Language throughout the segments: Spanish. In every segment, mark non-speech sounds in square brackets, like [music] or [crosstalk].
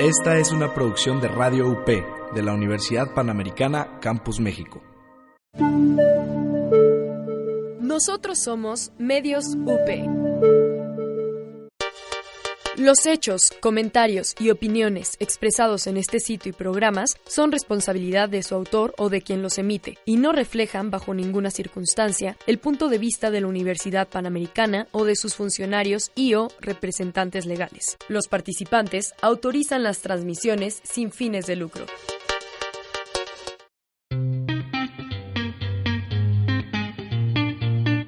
Esta es una producción de Radio UP de la Universidad Panamericana Campus México. Nosotros somos Medios UP. Los hechos, comentarios y opiniones expresados en este sitio y programas son responsabilidad de su autor o de quien los emite y no reflejan bajo ninguna circunstancia el punto de vista de la Universidad Panamericana o de sus funcionarios y o representantes legales. Los participantes autorizan las transmisiones sin fines de lucro.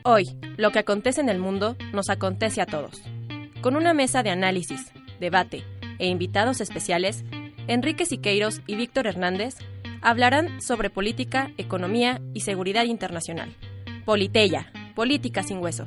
Hoy, lo que acontece en el mundo nos acontece a todos. Con una mesa de análisis, debate e invitados especiales, Enrique Siqueiros y Víctor Hernández hablarán sobre política, economía y seguridad internacional. Politeya, política sin hueso.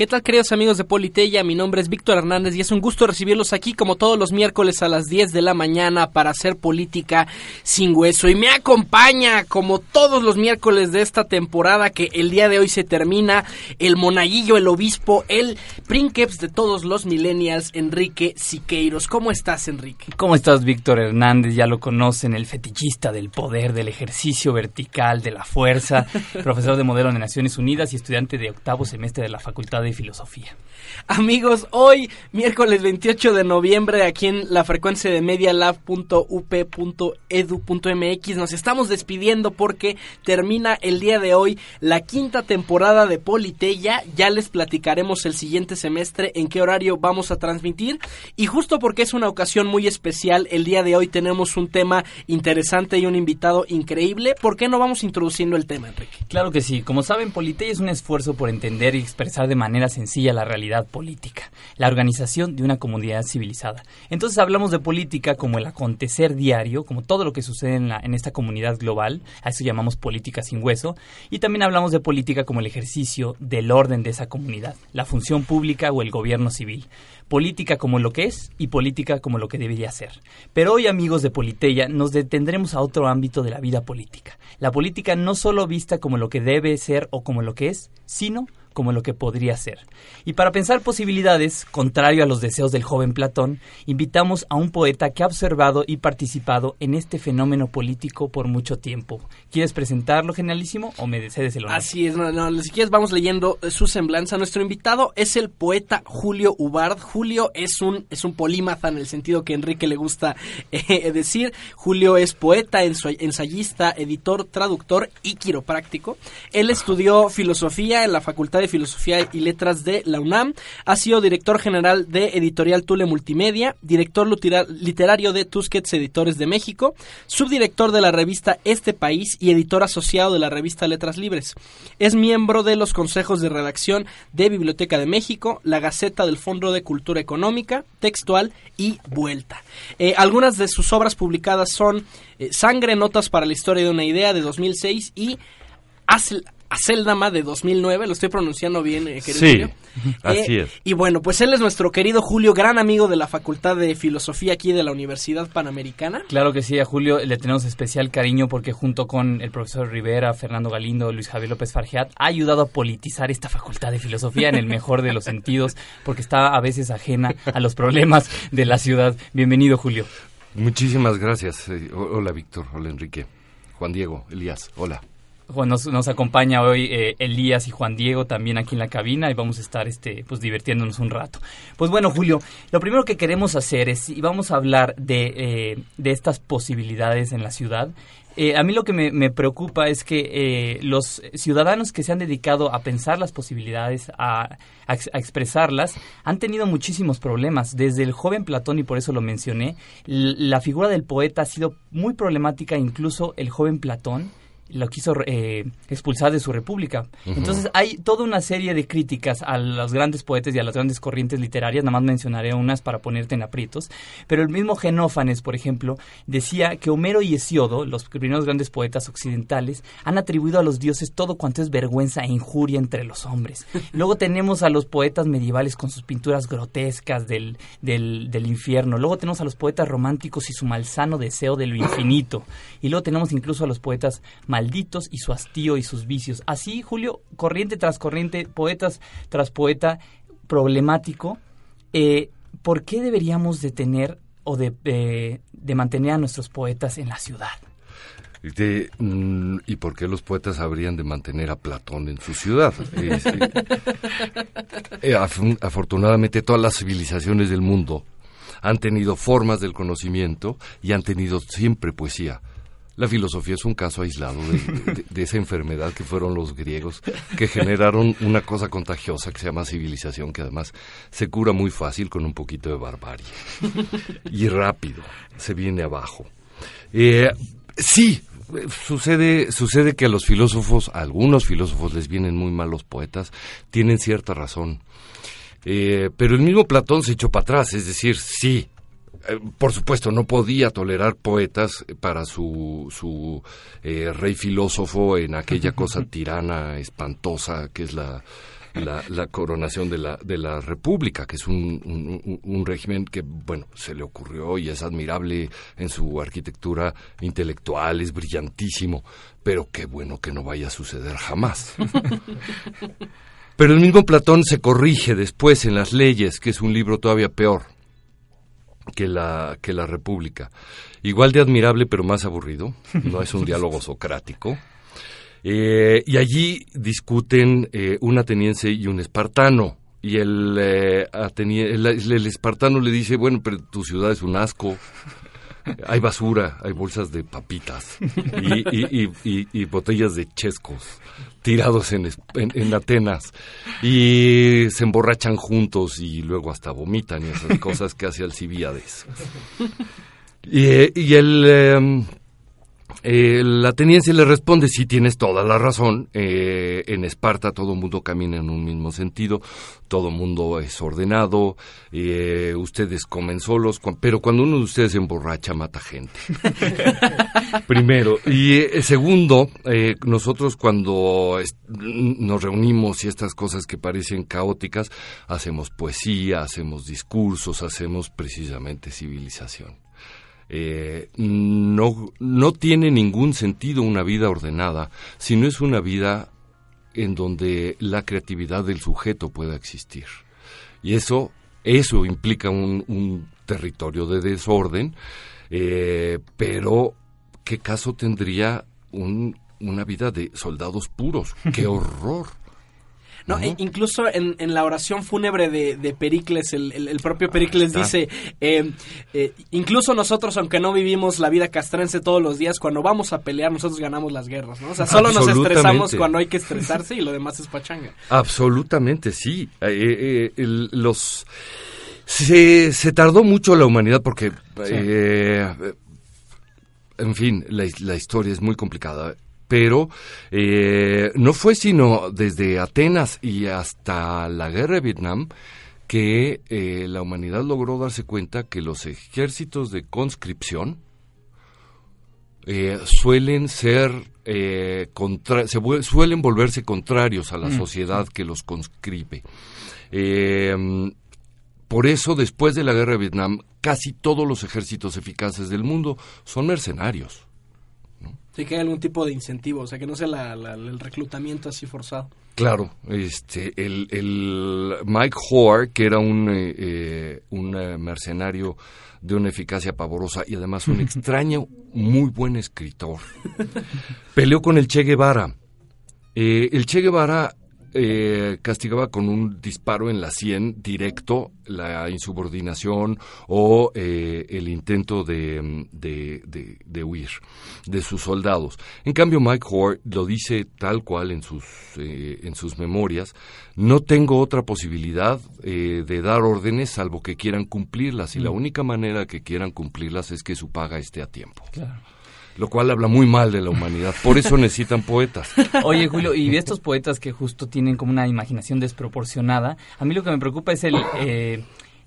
¿Qué tal queridos amigos de Politeya? Mi nombre es Víctor Hernández y es un gusto recibirlos aquí como todos los miércoles a las 10 de la mañana para hacer política sin hueso. Y me acompaña como todos los miércoles de esta temporada que el día de hoy se termina el monaguillo, el obispo, el princeps de todos los millennials, Enrique Siqueiros. ¿Cómo estás Enrique? ¿Cómo estás Víctor Hernández? Ya lo conocen, el fetichista del poder, del ejercicio vertical, de la fuerza, [laughs] profesor de modelo de Naciones Unidas y estudiante de octavo semestre de la Facultad de filosofía. Amigos, hoy, miércoles 28 de noviembre, aquí en la frecuencia de medialab.up.edu.mx, nos estamos despidiendo porque termina el día de hoy la quinta temporada de Politeya. Ya les platicaremos el siguiente semestre en qué horario vamos a transmitir. Y justo porque es una ocasión muy especial, el día de hoy tenemos un tema interesante y un invitado increíble. ¿Por qué no vamos introduciendo el tema, Enrique? Claro que sí. Como saben, Politeya es un esfuerzo por entender y expresar de manera sencilla la realidad política, la organización de una comunidad civilizada. Entonces hablamos de política como el acontecer diario, como todo lo que sucede en, la, en esta comunidad global, a eso llamamos política sin hueso, y también hablamos de política como el ejercicio del orden de esa comunidad, la función pública o el gobierno civil política como lo que es y política como lo que debería ser. Pero hoy, amigos de Politeya, nos detendremos a otro ámbito de la vida política. La política no solo vista como lo que debe ser o como lo que es, sino como lo que podría ser. Y para pensar posibilidades, contrario a los deseos del joven Platón, invitamos a un poeta que ha observado y participado en este fenómeno político por mucho tiempo. ¿Quieres presentarlo, genialísimo, o me cedes el honor? Así es, no, no, si quieres vamos leyendo su semblanza. Nuestro invitado es el poeta Julio Ubard. Julio es un, es un polímata en el sentido que Enrique le gusta [laughs] eh, decir. Julio es poeta, ensayista, editor, traductor y quiropráctico. Él estudió filosofía en la Facultad de Filosofía y Letras de la UNAM. Ha sido director general de Editorial Tule Multimedia, director literario de Tusquets Editores de México, subdirector de la revista Este País y editor asociado de la revista Letras Libres. Es miembro de los consejos de redacción de Biblioteca de México, la Gaceta del Fondo de Cultura Económica, Textual y Vuelta. Eh, algunas de sus obras publicadas son eh, Sangre, Notas para la Historia de una Idea de 2006 y Aceldama de 2009, lo estoy pronunciando bien, eh, querido Sí, [laughs] así eh, es. Y bueno, pues él es nuestro querido Julio, gran amigo de la Facultad de Filosofía aquí de la Universidad Panamericana. Claro que sí, a Julio le tenemos especial cariño porque junto con el profesor Rivera, Fernando Galindo, Luis Javier López Fargeat, ha ayudado a politizar esta Facultad de Filosofía en el mejor de los sentidos, porque está a veces ajena a los problemas de la ciudad. Bienvenido, Julio. Muchísimas gracias. Eh, hola, Víctor. Hola, Enrique. Juan Diego, Elías. Hola. Nos, acompaña hoy eh, Elías y Juan Diego también aquí en la cabina y vamos a estar este, pues divirtiéndonos un rato. Pues bueno, Julio, lo primero que queremos hacer es, y vamos a hablar de, eh, de estas posibilidades en la ciudad, eh, a mí lo que me, preocupa es que los ciudadanos que se han dedicado a pensar las posibilidades, a, a, expresarlas, han tenido muchísimos problemas. Desde el joven Platón, y por eso lo mencioné, la figura del poeta ha sido muy problemática, incluso el joven Platón lo quiso eh, expulsar de su república. Entonces hay toda una serie de críticas a los grandes poetas y a las grandes corrientes literarias, nada más mencionaré unas para ponerte en aprietos, pero el mismo Genófanes, por ejemplo, decía que Homero y Hesiodo, los primeros grandes poetas occidentales, han atribuido a los dioses todo cuanto es vergüenza e injuria entre los hombres. [laughs] Luego tenemos a los poetas medievales con sus pinturas grotescas del, del, del infierno. Luego tenemos a los poetas románticos y su malsano deseo de lo infinito. Y luego tenemos incluso a los poetas malditos y su hastío y sus vicios. Así, Julio, corriente tras corriente, poetas tras poeta, problemático. Eh, ¿Por qué deberíamos de tener o de, eh, de mantener a nuestros poetas en la ciudad? De, mm, ¿Y por qué los poetas habrían de mantener a Platón en su ciudad? Este, [laughs] eh, af- afortunadamente todas las civilizaciones del mundo han tenido formas del conocimiento y han tenido siempre poesía. La filosofía es un caso aislado de, de- esa enfermedad que fueron los griegos, que generaron una cosa contagiosa que se llama civilización, que además se cura muy fácil con un poquito de barbarie. Y rápido, se viene abajo. Eh, sí, sucede, sucede que a los filósofos, a algunos filósofos les vienen muy mal los poetas, tienen cierta razón. Eh, pero el mismo Platón se echó para atrás, es decir, sí, por supuesto, no podía tolerar poetas para su, su eh, rey filósofo en aquella cosa [laughs] tirana, espantosa, que es la, la, la coronación de la, de la República, que es un, un- un- un régimen que, bueno, se le ocurrió y es admirable en su arquitectura intelectual, es brillantísimo, pero qué bueno que no vaya a suceder jamás. [laughs] Pero el mismo Platón se corrige después en las leyes, que es un libro todavía peor que la, que la República. Igual de admirable, pero más aburrido. No es un diálogo [laughs] socrático. Eh, y allí discuten eh, un ateniense y un espartano. Y el, eh, atenie- el, el espartano le dice, bueno, pero tu ciudad es un asco. Hay basura, hay bolsas de papitas y, y- y- y- y botellas de chescos tirados en, en- en Atenas y se emborrachan juntos y luego hasta vomitan y esas cosas que hace Alcibiades. Y, eh, el, em, el ateniense le responde, sí tienes toda la razón, eh, en Esparta todo el mundo camina en un mismo sentido, todo mundo es ordenado, eh, ustedes comen solos, pero cuando uno de ustedes se emborracha mata gente. [laughs] Primero. Y eh, segundo, eh, nosotros cuando nos reunimos y estas cosas que parecen caóticas, hacemos poesía, hacemos discursos, hacemos precisamente civilización. Eh, no, no tiene ningún sentido una vida ordenada si no es una vida en donde la creatividad del sujeto pueda existir. Y eso, eso implica un, un territorio de desorden, eh, pero ¿qué caso tendría un- una vida de soldados puros? ¡Qué [laughs] horror! No, e- incluso en, en la oración fúnebre de, de Pericles, el, el- el propio Pericles dice, eh, eh, incluso nosotros, aunque no vivimos la vida castrense todos los días, cuando vamos a pelear, nosotros ganamos las guerras, ¿no? O sea, solo nos estresamos cuando hay que estresarse y lo demás es pachanga. Absolutamente, sí. Eh, eh, el- los se, se tardó mucho la humanidad porque, en fin, la, la historia es muy complicada. Pero eh, no fue sino desde Atenas y hasta la guerra de Vietnam que eh, la humanidad logró darse cuenta que los ejércitos de conscripción eh, suelen ser contra- se suelen volverse contrarios a la sociedad que los conscribe. Eh, por eso, después de la guerra de Vietnam, casi todos los ejércitos eficaces del mundo son mercenarios. Sí que hay algún tipo de incentivo, o sea, que no sea la- la- el reclutamiento así forzado. Claro, este, el, el Mike Hoare, que era un, eh, eh, un eh, mercenario de una eficacia pavorosa y además un [laughs] extraño, muy buen escritor, peleó con el Che Guevara. Eh, el Che Guevara eh, castigaba con un disparo en la sien directo la insubordinación o eh, el intento de, mm, de, de- de huir de sus soldados. En cambio, Mike Hoare lo dice tal cual en sus, eh, en sus memorias, no tengo otra posibilidad eh, de dar órdenes salvo que quieran cumplirlas y la única manera que quieran cumplirlas es que su paga esté a tiempo. Lo cual habla muy mal de la humanidad. Por eso necesitan poetas. Oye, Julio, y estos poetas que justo tienen como una imaginación desproporcionada, a mí lo que me preocupa es el... eh,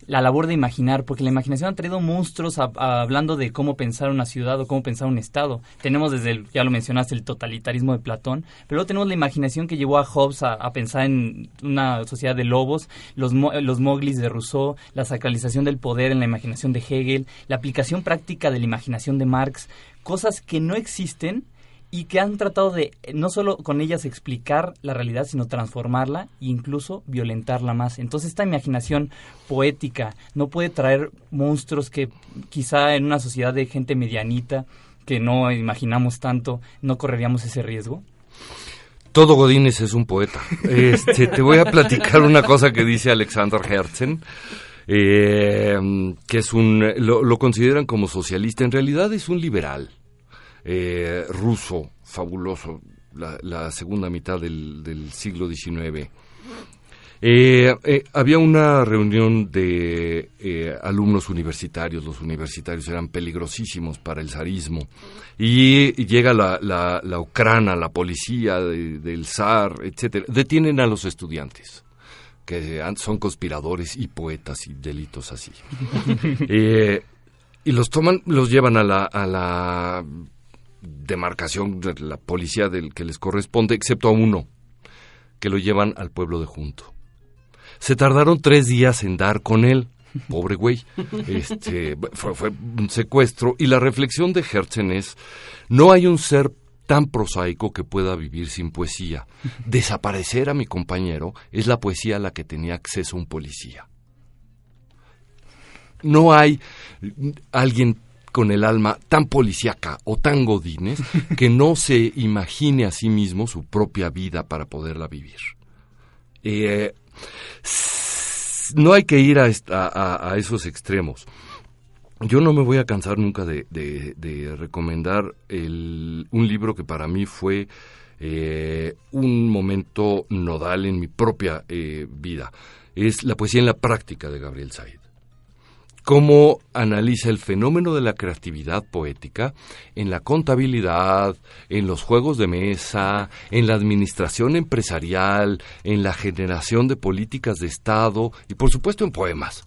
la labor de imaginar, porque la imaginación ha traído monstruos hablando de cómo pensar una ciudad o cómo pensar un estado. Tenemos desde, ya lo mencionaste, el totalitarismo de Platón, pero luego tenemos la imaginación que llevó a Hobbes a, pensar en una sociedad de lobos, los, los moglis de Rousseau, la sacralización del poder en la imaginación de Hegel, la aplicación práctica de la imaginación de Marx, cosas que no existen y que han tratado de eh, no solo con ellas explicar la realidad, sino transformarla e incluso violentarla más. Entonces esta imaginación poética no puede traer monstruos que quizá en una sociedad de gente medianita que no imaginamos tanto, no correríamos ese riesgo. Todo Godínez es un poeta. Este, te voy a platicar una cosa que dice Alexander Herzen, eh, que es un, lo, consideran como socialista. En realidad es un liberal eh, ruso fabuloso, la, segunda mitad del, del siglo XIX. Eh, eh, había una reunión de alumnos universitarios, los universitarios eran peligrosísimos para el zarismo, y, llega la, la, la, Ucrana, la policía del zar, etcétera, detienen a los estudiantes que son conspiradores y poetas y delitos así. [laughs] y los toman, los llevan a la, a la demarcación de la policía del que les corresponde, excepto a uno, que lo llevan al pueblo de Junto. Se tardaron tres días en dar con él. Pobre güey. [laughs] Este, fue, un secuestro. Y la reflexión de Herzen es, no hay un ser tan prosaico que pueda vivir sin poesía. Desaparecer a mi compañero es la poesía a la que tenía acceso un policía. No hay alguien con el alma tan policíaca o tan godines [laughs] que no se imagine a sí mismo su propia vida para poderla vivir. Eh, no hay que ir a, a, esos extremos. Yo no me voy a cansar nunca de, recomendar el, un libro que para mí fue eh, un momento nodal en mi propia eh, vida. Es La poesía en la práctica de Gabriel Said cómo analiza el fenómeno de la creatividad poética en la contabilidad, en los juegos de mesa, en la administración empresarial, en la generación de políticas de Estado y por supuesto en poemas.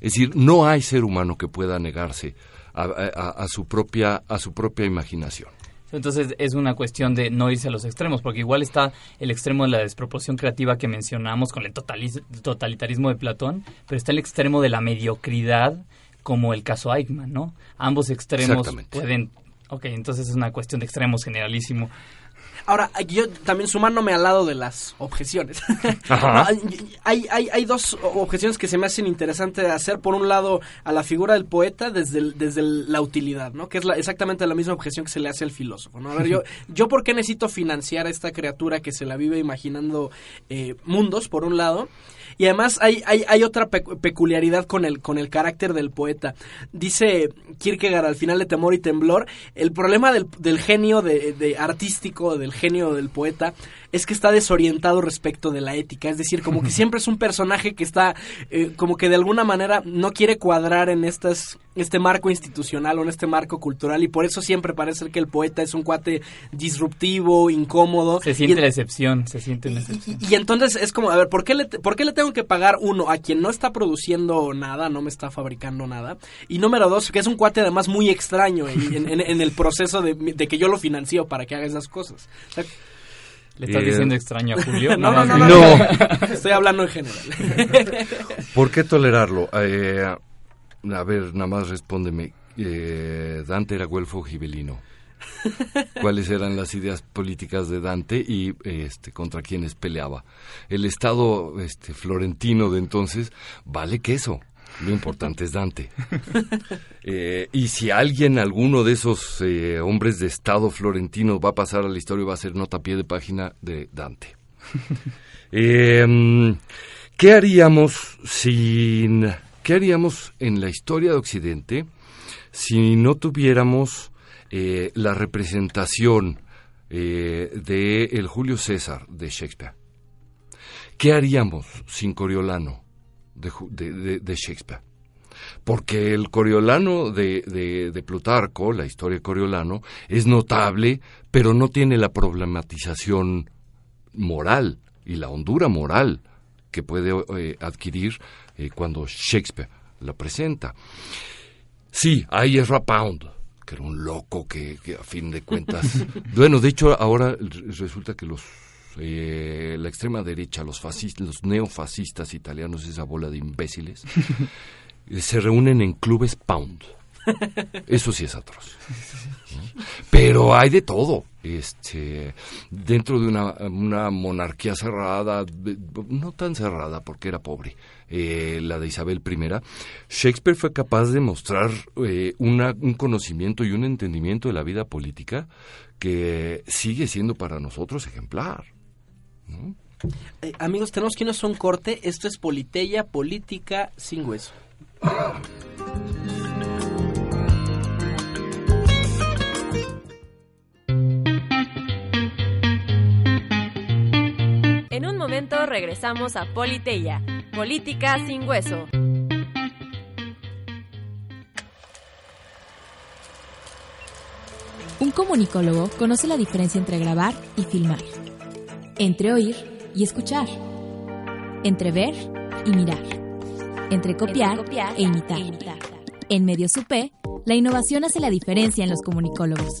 Es decir, no hay ser humano que pueda negarse a, su, propia, a su propia imaginación. Entonces es una cuestión de no irse a los extremos, porque igual está el extremo de la desproporción creativa que mencionamos con el totalitarismo de Platón, pero está el extremo de la mediocridad, como el caso Eichmann, ¿no? Ambos extremos pueden... Ok, entonces es una cuestión de extremos generalísimo. Ahora, yo también sumándome al lado de las objeciones. [laughs] hay, hay, hay, dos objeciones que se me hacen interesantes de hacer. Por un lado, a la figura del poeta desde, desde la utilidad, ¿no? Que es exactamente la misma objeción que se le hace al filósofo, ¿no? A ver, yo, yo ¿por qué necesito financiar a esta criatura que se la vive imaginando eh, mundos, por un lado? Y además hay, hay, hay otra peculiaridad con el, con el carácter del poeta. Dice Kierkegaard al final de Temor y Temblor, el problema del, del genio de, de artístico, del genio del poeta, es que está desorientado respecto de la ética. Es decir, como que [laughs] siempre es un personaje que está, eh, como que de alguna manera no quiere cuadrar en estas, este marco institucional o en este marco cultural y por eso siempre parece que el poeta es un cuate disruptivo, incómodo. Se siente la excepción, se siente la excepción. Y, entonces es como, a ver, ¿por qué, le, ¿por qué le tengo que pagar uno a quien no está produciendo nada, no me está fabricando nada? Y número dos, que es un cuate además muy extraño en, en, el proceso de, de, que yo lo financio para que haga esas cosas. O sea, ¿Le estás diciendo extraño a Julio? [laughs] no, no, [laughs] no, no, Estoy hablando en general. [laughs] ¿Por qué tolerarlo? Eh, a ver, nada más respóndeme. Eh, Dante era güelfo gibelino. ¿Cuáles eran las ideas políticas de Dante y este, contra quiénes peleaba? El Estado este, florentino de entonces vale queso. Lo importante es Dante. [laughs] Eh, y si alguien, alguno de esos eh, hombres de Estado florentino va a pasar a la historia, va a ser nota a pie de página de Dante. [laughs] Em, ¿Qué haríamos sin... ¿Qué haríamos en la historia de Occidente si no tuviéramos eh, la representación de el Julio César de Shakespeare? ¿Qué haríamos sin Coriolano? De, Shakespeare. Porque el Coriolano de, de, Plutarco, la historia de Coriolano, es notable, pero no tiene la problematización moral y la hondura moral que puede eh, adquirir eh, cuando Shakespeare la presenta. Sí, hay Ezra Pound, que era un loco que, que a fin de cuentas... [laughs] bueno, de hecho ahora resulta que los eh, la extrema derecha, los fascistas, los neofascistas italianos, esa bola de imbéciles, [laughs] se reúnen en clubes Pound. Eso sí es atroz. Pero hay de todo. Este, dentro de una, una monarquía cerrada, no tan cerrada porque era pobre, eh, la de Isabel I, Shakespeare fue capaz de mostrar eh, una, un conocimiento y un entendimiento de la vida política que sigue siendo para nosotros ejemplar. Eh, amigos, tenemos que irnos a un corte. Esto es Politeya, política sin hueso. En un momento regresamos a Politeya, política sin hueso. Un comunicólogo conoce la diferencia entre grabar y filmar, entre oír y escuchar, entre ver y mirar, entre copiar, e, imitar. En Medios UP, la innovación hace la diferencia en los comunicólogos.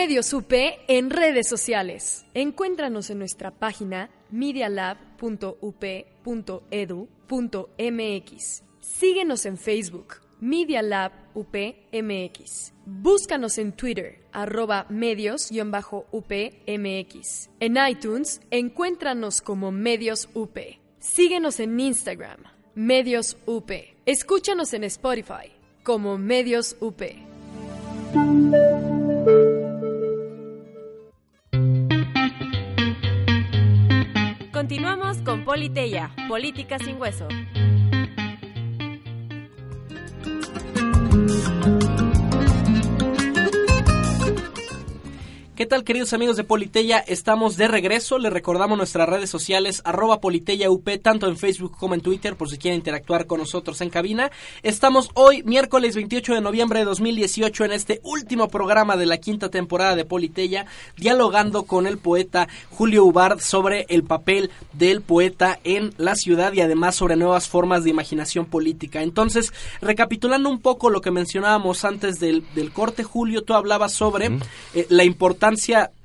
Medios UP en redes sociales. Encuéntranos en nuestra página medialab.up.edu.mx. Síguenos en Facebook, Media Lab UPMX. Búscanos en Twitter, arroba medios-upmx. En iTunes, encuéntranos como Medios UP. Síguenos en Instagram, Medios UP. Escúchanos en Spotify, como Medios UP. Continuamos con Politeya, política sin hueso. ¿Qué tal queridos amigos de Politeya? Estamos de regreso, les recordamos nuestras redes sociales arroba Politeya UP, tanto en Facebook como en Twitter, por si quieren interactuar con nosotros en cabina. Estamos hoy, miércoles 28 de noviembre de 2018, en este último programa de la quinta temporada de Politeya, dialogando con el poeta Julio Ubard sobre el papel del poeta en la ciudad y además sobre nuevas formas de imaginación política. Entonces, recapitulando un poco lo que mencionábamos antes del, del corte, Julio, tú hablabas sobre eh, la importancia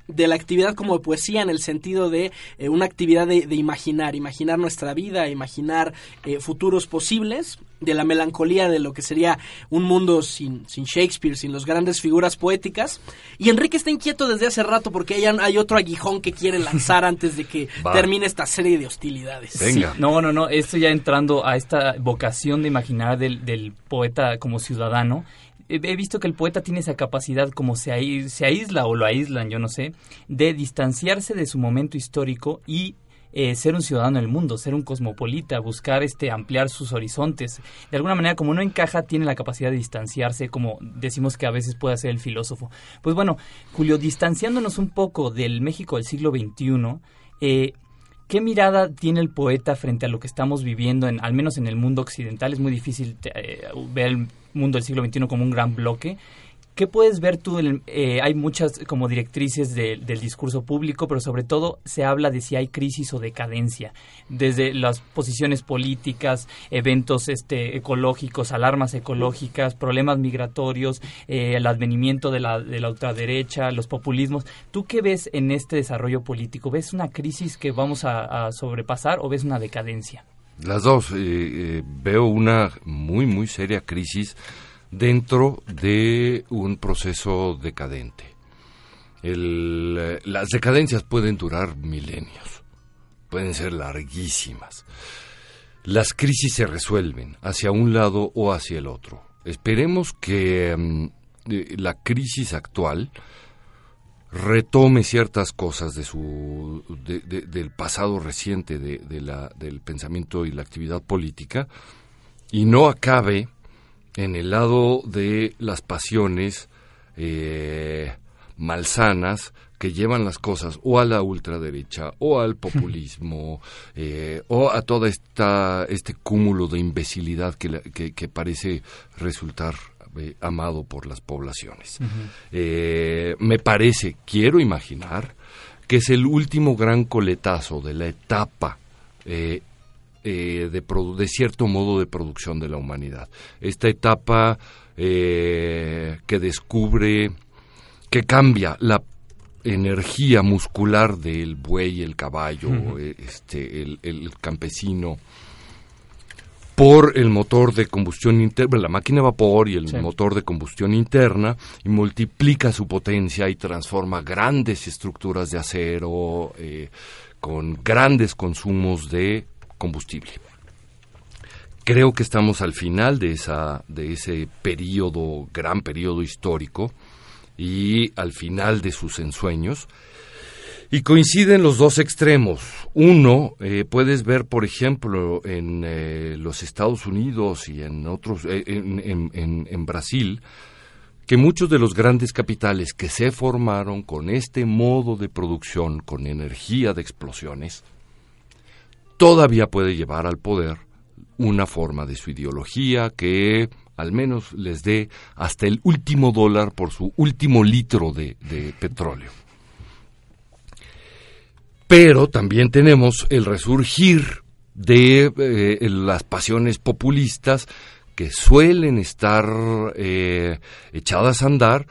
de la actividad como poesía en el sentido de eh, una actividad de, de, imaginar, imaginar nuestra vida, imaginar eh, futuros posibles, de la melancolía de lo que sería un mundo sin, sin Shakespeare, sin las grandes figuras poéticas. Y Enrique está inquieto desde hace rato porque hay, hay otro aguijón que quiere lanzar [laughs] antes de que Va. termine esta serie de hostilidades. Venga. No, no, no, esto ya entrando a esta vocación de imaginar del, del poeta como ciudadano. He visto que el poeta tiene esa capacidad, como se, aísla o lo aíslan, yo no sé, de distanciarse de su momento histórico y eh, ser un ciudadano del mundo, ser un cosmopolita, buscar este ampliar sus horizontes. De alguna manera, como no encaja, tiene la capacidad de distanciarse, como decimos que a veces puede hacer el filósofo. Pues bueno, Julio, distanciándonos un poco del México del siglo XXI, eh, ¿Qué mirada tiene el poeta frente a lo que estamos viviendo, en, al menos en el mundo occidental? Es muy difícil eh, ver mundo del siglo XXI como un gran bloque. ¿Qué puedes ver tú? eh, hay muchas como directrices de- del discurso público, pero sobre todo se habla de si hay crisis o decadencia, desde las posiciones políticas, eventos este, ecológicos, alarmas ecológicas, problemas migratorios, eh, el advenimiento de la, de la ultraderecha, los populismos. ¿Tú qué ves en este desarrollo político? ¿Ves una crisis que vamos a sobrepasar o ves una decadencia? Las dos. eh, eh, veo una muy, muy seria crisis dentro de un proceso decadente. Eh, las decadencias pueden durar milenios, pueden ser larguísimas. Las crisis se resuelven hacia un lado o hacia el otro. Esperemos que mm, la crisis actual retome ciertas cosas de su de- de- del pasado reciente de, de la, del pensamiento y la actividad política y no acabe en el lado de las pasiones eh, malsanas que llevan las cosas o a la ultraderecha o al populismo eh, o a todo esta, este cúmulo de imbecilidad que, que, parece resultar eh, amado por las poblaciones. Eh, me parece, quiero imaginar, que es el último gran coletazo de la etapa de, de cierto modo de producción de la humanidad. Esta etapa que descubre, que cambia la energía muscular del buey, el caballo, eh, este, el, campesino, por el motor de combustión interna, la máquina de vapor y el motor de combustión interna, y multiplica su potencia y transforma grandes estructuras de acero eh, con grandes consumos de combustible. Creo que estamos al final de, esa, de ese periodo, gran periodo histórico, y al final de sus ensueños. Y coinciden los dos extremos. Uno, eh, puedes ver, por ejemplo, en eh, los Estados Unidos y en otros, eh, en, en, Brasil, que muchos de los grandes capitales que se formaron con este modo de producción, con energía de explosiones, todavía puede llevar al poder una forma de su ideología que al menos les dé hasta el último dólar por su último litro de, petróleo. Pero también tenemos el resurgir de eh, las pasiones populistas que suelen estar eh, echadas a andar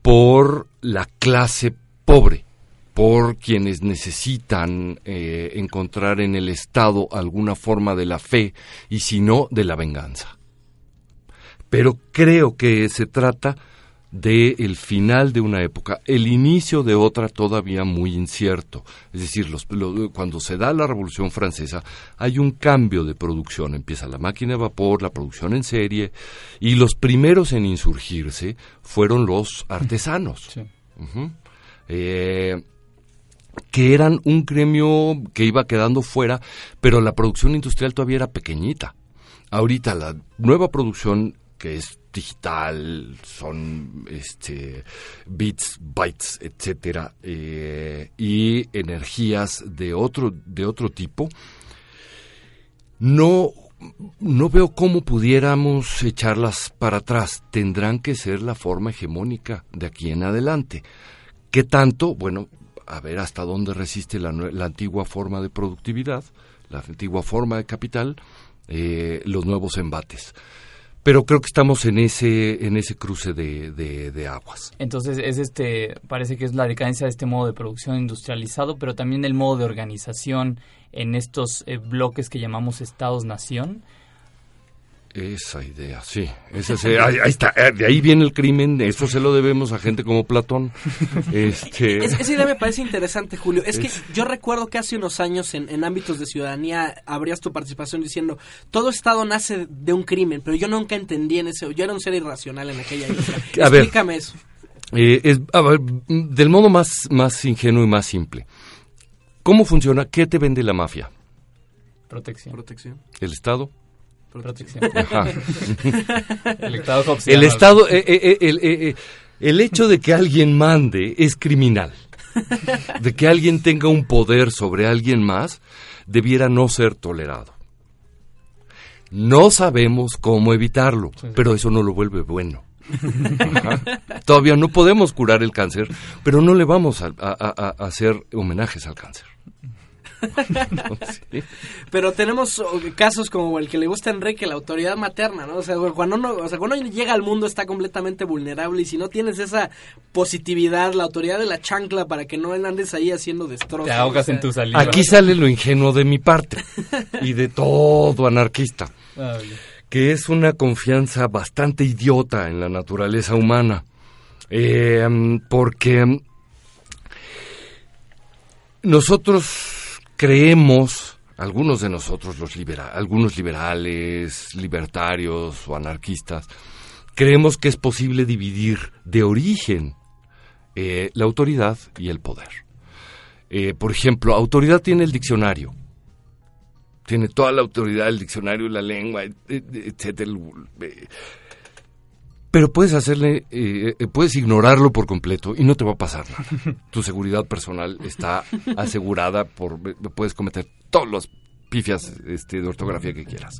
por la clase pobre, por quienes necesitan eh, encontrar en el Estado alguna forma de la fe y si no, de la venganza. Pero creo que se trata de el final de una época, el inicio de otra todavía muy incierto. Es decir, cuando se da la Revolución Francesa hay un cambio de producción. Empieza la máquina de vapor, la producción en serie, y los primeros en insurgirse fueron los artesanos. Eh, que eran un gremio que iba quedando fuera, pero la producción industrial todavía era pequeñita. Ahorita la nueva producción que es digital, son este, bits, bytes, etcétera, eh, y energías de otro, de otro tipo, no, no veo cómo pudiéramos echarlas para atrás. Tendrán que ser la forma hegemónica de aquí en adelante. ¿Qué tanto? Bueno, a ver hasta dónde resiste la, antigua forma de productividad, la antigua forma de capital, eh, los nuevos embates pero creo que estamos en ese en ese cruce de, de, aguas. Entonces es este parece que es la decadencia de este modo de producción industrializado, pero también el modo de organización en estos eh, bloques que llamamos estados-nación esa idea, sí. ahí, está, eh, de ahí viene el crimen, eso se lo debemos a gente como Platón. [laughs] Este... esa idea me parece interesante, Julio. Es, que yo recuerdo que hace unos años en, ámbitos de ciudadanía abrías tu participación diciendo, todo Estado nace de un crimen, pero yo nunca entendí en ese, yo era un ser irracional en aquella [laughs] época. Explícame eso. Eh, es, del modo más, más ingenuo y más simple. ¿Cómo funciona? ¿Qué te vende la mafia? Protección. Protección. ¿El Estado? Protección. el Estado, el, estado eh, eh, eh, el, hecho de que alguien mande es criminal. De que alguien tenga un poder sobre alguien más debiera no ser tolerado. No sabemos cómo evitarlo, pero eso no lo vuelve bueno. Todavía no podemos curar el cáncer, pero no le vamos a hacer homenajes al cáncer. [laughs] Pero tenemos casos como el que le gusta a Enrique, la autoridad materna, ¿no? O sea, cuando uno, o sea, cuando llega al mundo está completamente vulnerable y si no tienes esa positividad, la autoridad de la chancla para que no andes ahí haciendo destrozos. Te ahogas en tu salida. Aquí sale lo ingenuo de mi parte y de todo anarquista. Ah, que es una confianza bastante idiota en la naturaleza humana. Eh, porque nosotros creemos, algunos de nosotros, los algunos liberales, libertarios o anarquistas, creemos que es posible dividir de origen eh, la autoridad y el poder. Eh, por ejemplo, autoridad tiene el diccionario, tiene toda la autoridad el diccionario, la lengua, etc. pero puedes hacerle, eh, eh, puedes ignorarlo por completo y no te va a pasar nada. [laughs] Tu seguridad personal está asegurada por, puedes cometer todos los pifias este, de ortografía que quieras.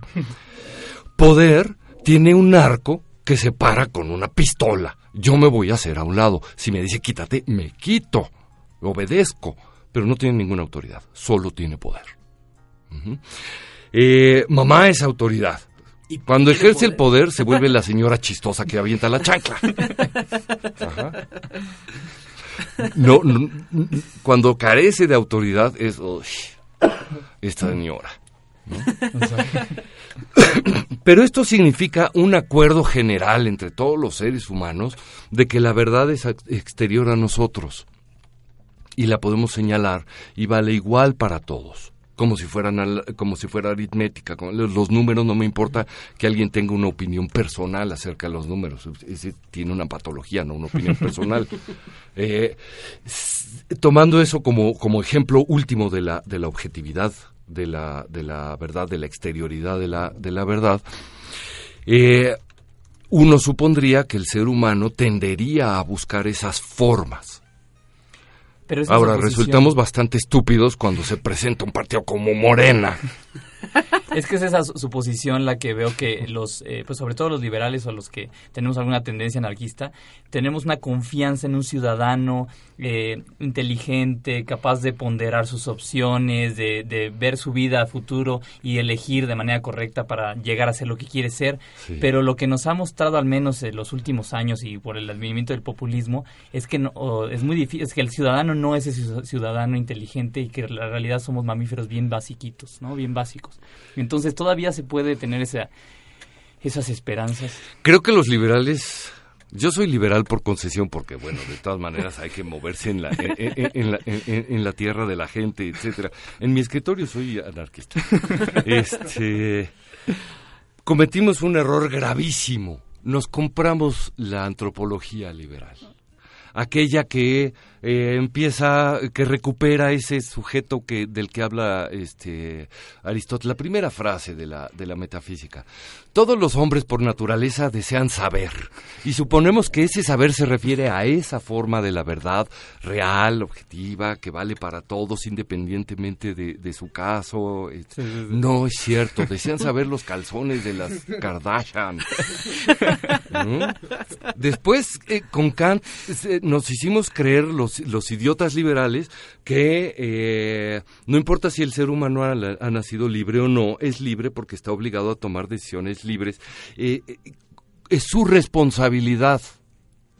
Poder tiene un arco que se para con una pistola. Yo me voy a hacer a un lado. Si me dice quítate, me quito. Obedezco. Pero no tiene ninguna autoridad. Solo tiene poder. Eh, mamá es autoridad. Y cuando ejerce el poder se vuelve la [laughs] señora chistosa que avienta la chancla. No, cuando carece de autoridad es esta señora. Pero esto significa un acuerdo general entre todos los seres humanos de que la verdad es exterior a nosotros y la podemos señalar y vale igual para todos como si fueran como si fuera aritmética los, números no me importa que alguien tenga una opinión personal acerca de los números ese tiene una patología no una opinión personal. [laughs] Eh, tomando eso como como ejemplo último de la de la objetividad de la de la verdad de la exterioridad de la de la verdad eh, uno supondría que el ser humano tendería a buscar esas formas Ahora, resultamos bastante estúpidos cuando se presenta un partido como Morena. [laughs] es que es esa suposición la que veo que los, eh, pues sobre todo los liberales o los que tenemos alguna tendencia anarquista, tenemos una confianza en un ciudadano eh, inteligente, capaz de ponderar sus opciones, de, ver su vida a futuro y elegir de manera correcta para llegar a ser lo que quiere ser. Pero lo que nos ha mostrado al menos en los últimos años y por el advenimiento del populismo es que no, es muy difícil, es que el ciudadano no es ese ciudadano inteligente y que en la realidad somos mamíferos bien basiquitos, ¿no? Bien básicos. Entonces todavía se puede tener esa, esas esperanzas. Creo que los liberales yo soy liberal por concesión porque, bueno, de todas maneras hay que moverse en la, en, la, en, la tierra de la gente, etcétera. En mi escritorio soy anarquista. Este, cometimos un error gravísimo. Nos compramos la antropología liberal. Aquella que eh, empieza, que recupera ese sujeto que, del que habla este Aristóteles, la primera frase de la, de la metafísica. Todos los hombres por naturaleza desean saber, y suponemos que ese saber se refiere a esa forma de la verdad real, objetiva, que vale para todos independientemente de, su caso. No es cierto, desean saber los calzones de las Kardashian. [laughs] Después, eh, con Kant, eh, nos hicimos creer los los, idiotas liberales que eh, no importa si el ser humano ha, nacido libre o no, es libre porque está obligado a tomar decisiones libres. Eh, eh, es su responsabilidad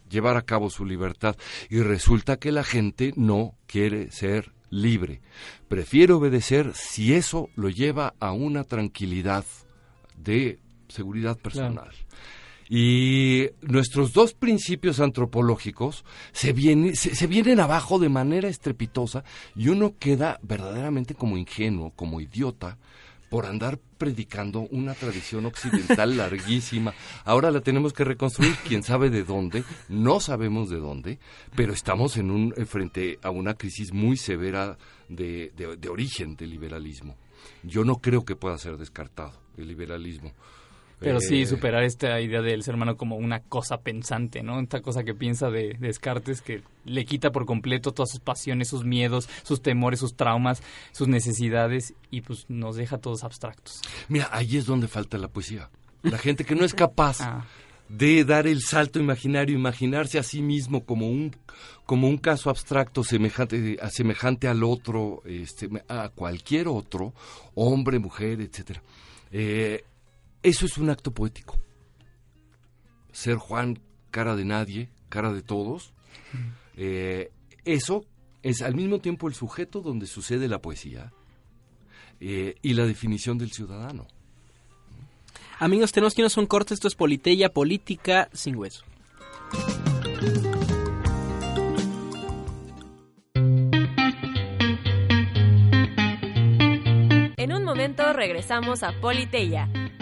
llevar a cabo su libertad y resulta que la gente no quiere ser libre. Prefiere obedecer si eso lo lleva a una tranquilidad de seguridad personal. Y nuestros dos principios antropológicos se, se, vienen abajo de manera estrepitosa y uno queda verdaderamente como ingenuo, como idiota, por andar predicando una tradición occidental [laughs] larguísima. Ahora la tenemos que reconstruir, quién sabe de dónde, no sabemos de dónde, pero estamos en un, eh, frente a una crisis muy severa de, de origen del liberalismo. Yo no creo que pueda ser descartado el liberalismo. Pero sí, eh, superar esta idea del ser humano como una cosa pensante, ¿no? Esta cosa que piensa de, Descartes que le quita por completo todas sus pasiones, sus miedos, sus temores, sus traumas, sus necesidades y pues nos deja todos abstractos. Mira, ahí es donde falta la poesía. La gente que no es capaz [laughs] ah. de dar el salto imaginario, imaginarse a sí mismo como un como un caso abstracto semejante semejante al otro, este, a cualquier otro, hombre, mujer, etcétera. Eh, eso es un acto poético. Ser Juan, cara de nadie, cara de todos. Eh, eso es al mismo tiempo el sujeto donde sucede la poesía eh, y la definición del ciudadano. Amigos, tenemos que irnos un corte. Esto es Politeya Política sin hueso. En un momento regresamos a Politeya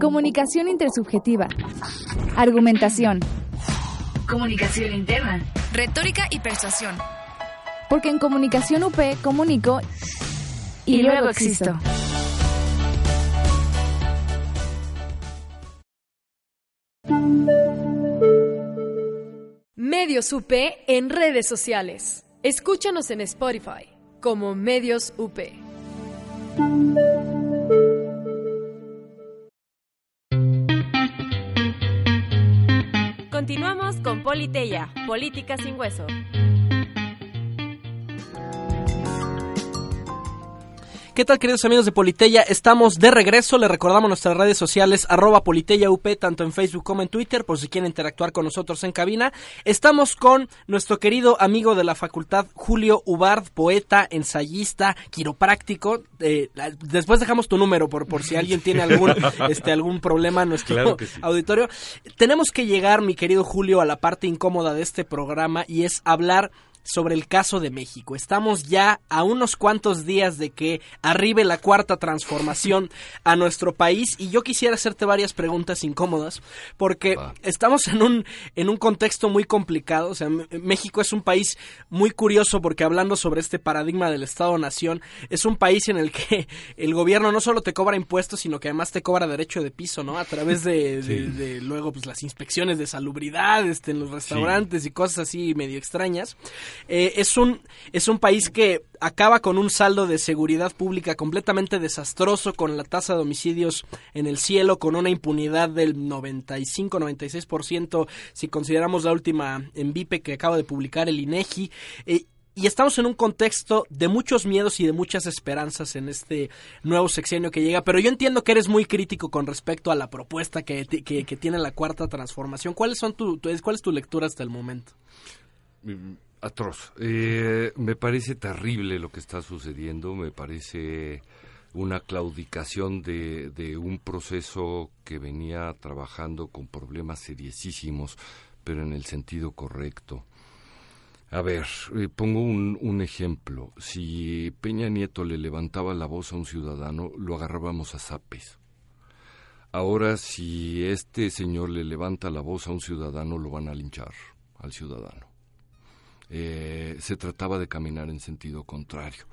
Comunicación intersubjetiva. Argumentación. Comunicación interna. Retórica y persuasión. Porque en Comunicación UP comunico y, luego existo. Medios UP en redes sociales. Escúchanos en Spotify como Medios UP. Continuamos con Politeya, Política sin Hueso. ¿Qué tal queridos amigos de Politeya? Estamos de regreso, les recordamos nuestras redes sociales arroba Politeya UP, tanto en Facebook como en Twitter, por si quieren interactuar con nosotros en cabina. Estamos con nuestro querido amigo de la facultad, Julio Ubard, poeta, ensayista, quiropráctico. Eh, después dejamos tu número por, por si alguien tiene algún, [laughs] este, algún problema en nuestro Claro que sí. auditorio. Tenemos que llegar, mi querido Julio, a la parte incómoda de este programa y es hablar sobre el caso de México. Estamos ya a unos cuantos días de que arribe la cuarta transformación a nuestro país y yo quisiera hacerte varias preguntas incómodas porque estamos en un en un contexto muy complicado, o sea, México es un país muy curioso porque hablando sobre este paradigma del Estado nación, es un país en el que [laughs] el gobierno no solo te cobra impuestos, sino que además te cobra derecho de piso, ¿no? A través de, [laughs] de- Sí. de luego pues las inspecciones de salubridad este, en los restaurantes y cosas así medio extrañas. Eh, es un es un país que acaba con un saldo de seguridad pública completamente desastroso con la tasa de homicidios en el cielo con una impunidad del 95-96% si consideramos la última envipe que acaba de publicar el INEGI Eh, y estamos en un contexto de muchos miedos y de muchas esperanzas en este nuevo sexenio que llega, pero yo entiendo que eres muy crítico con respecto a la propuesta que, que, que tiene la cuarta transformación. ¿Cuáles son tu, tu- cuál es tu lectura hasta el momento? Atroz. Eh, me parece terrible lo que está sucediendo, me parece una claudicación de, un proceso que venía trabajando con problemas seriosísimos, pero en el sentido correcto. A ver, eh, pongo un, un ejemplo. Si Peña Nieto le levantaba la voz a un ciudadano, lo agarrábamos a zapes. Ahora, si este señor le levanta la voz a un ciudadano, lo van a linchar al ciudadano. Eh, se trataba de caminar en sentido contrario.